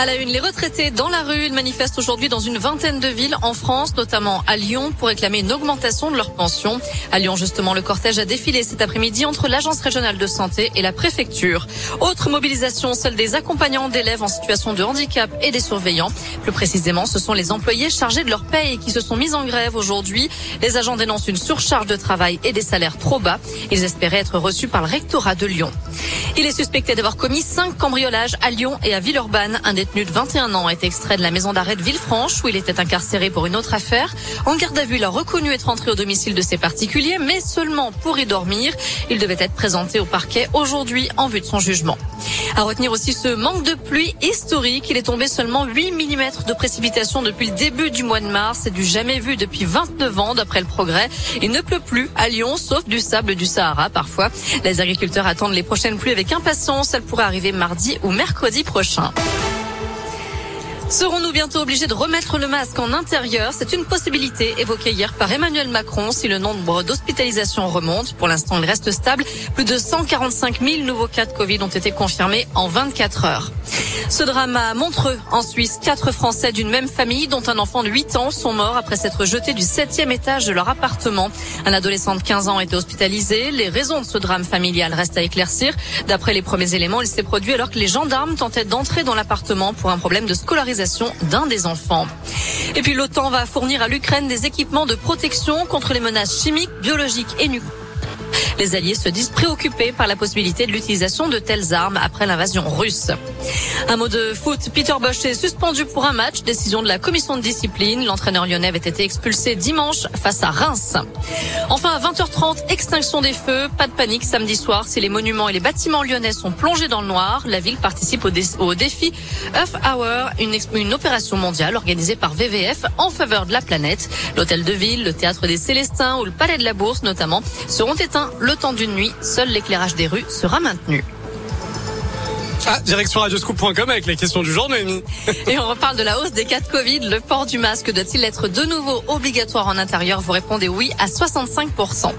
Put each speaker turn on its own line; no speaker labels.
À la une, les retraités dans la rue, ils manifestent aujourd'hui dans une vingtaine de villes en France, notamment à Lyon, pour réclamer une augmentation de leur pension. À Lyon, justement, le cortège a défilé cet après-midi entre l'Agence régionale de santé et la préfecture. Autre mobilisation, celle des accompagnants d'élèves en situation de handicap et des surveillants. Plus précisément, ce sont les employés chargés de leur paye qui se sont mis en grève aujourd'hui. Les agents dénoncent une surcharge de travail et des salaires trop bas. Ils espéraient être reçus par le rectorat de Lyon. Il est suspecté d'avoir commis cinq cambriolages à Lyon et à Villeurbanne. Détenu de 21 ans été extrait de la maison d'arrêt de Villefranche où il était incarcéré pour une autre affaire. En garde à vue, il a reconnu être entré au domicile de ses particuliers, mais seulement pour y dormir. Il devait être présenté au parquet aujourd'hui en vue de son jugement. À retenir aussi ce manque de pluie historique. Il est tombé seulement 8 mm de précipitations depuis le début du mois de mars. C'est du jamais vu depuis 29 ans d'après le progrès. Il ne pleut plus à Lyon, sauf du sable du Sahara parfois. Les agriculteurs attendent les prochaines pluies avec impatience. Elles pourraient arriver mardi ou mercredi prochain. Serons-nous bientôt obligés de remettre le masque en intérieur? C'est une possibilité évoquée hier par Emmanuel Macron si le nombre d'hospitalisations remonte. Pour l'instant, il reste stable. Plus de 145 000 nouveaux cas de Covid ont été confirmés en 24 heures. Ce drame à Montreux, en Suisse, quatre Français d'une même famille, dont un enfant de 8 ans, sont morts après s'être jetés du septième étage de leur appartement. Un adolescent de 15 ans a été hospitalisé. Les raisons de ce drame familial restent à éclaircir. D'après les premiers éléments, il s'est produit alors que les gendarmes tentaient d'entrer dans l'appartement pour un problème de scolarisation d'un des enfants. Et puis l'OTAN va fournir à l'Ukraine des équipements de protection contre les menaces chimiques, biologiques et nucléaires. Les alliés se disent préoccupés par la possibilité de l'utilisation de telles armes après l'invasion russe. Un mot de foot, Peter Bosch est suspendu pour un match, décision de la commission de discipline. L'entraîneur lyonnais avait été expulsé dimanche face à Reims. Enfin, à 20h30, extinction des feux. Pas de panique samedi soir si les monuments et les bâtiments lyonnais sont plongés dans le noir. La ville participe au, défi Earth Hour, une, une opération mondiale organisée par VVF en faveur de la planète. L'hôtel de ville, le théâtre des Célestins ou le palais de la Bourse notamment seront éteints le temps d'une nuit. Seul l'éclairage des rues sera maintenu.
Ah, direction radioscoop.com avec les questions du jour, Noémie.
Et on reparle de la hausse des cas de Covid. Le port du masque doit-il être de nouveau obligatoire en intérieur? Vous répondez oui à 65%.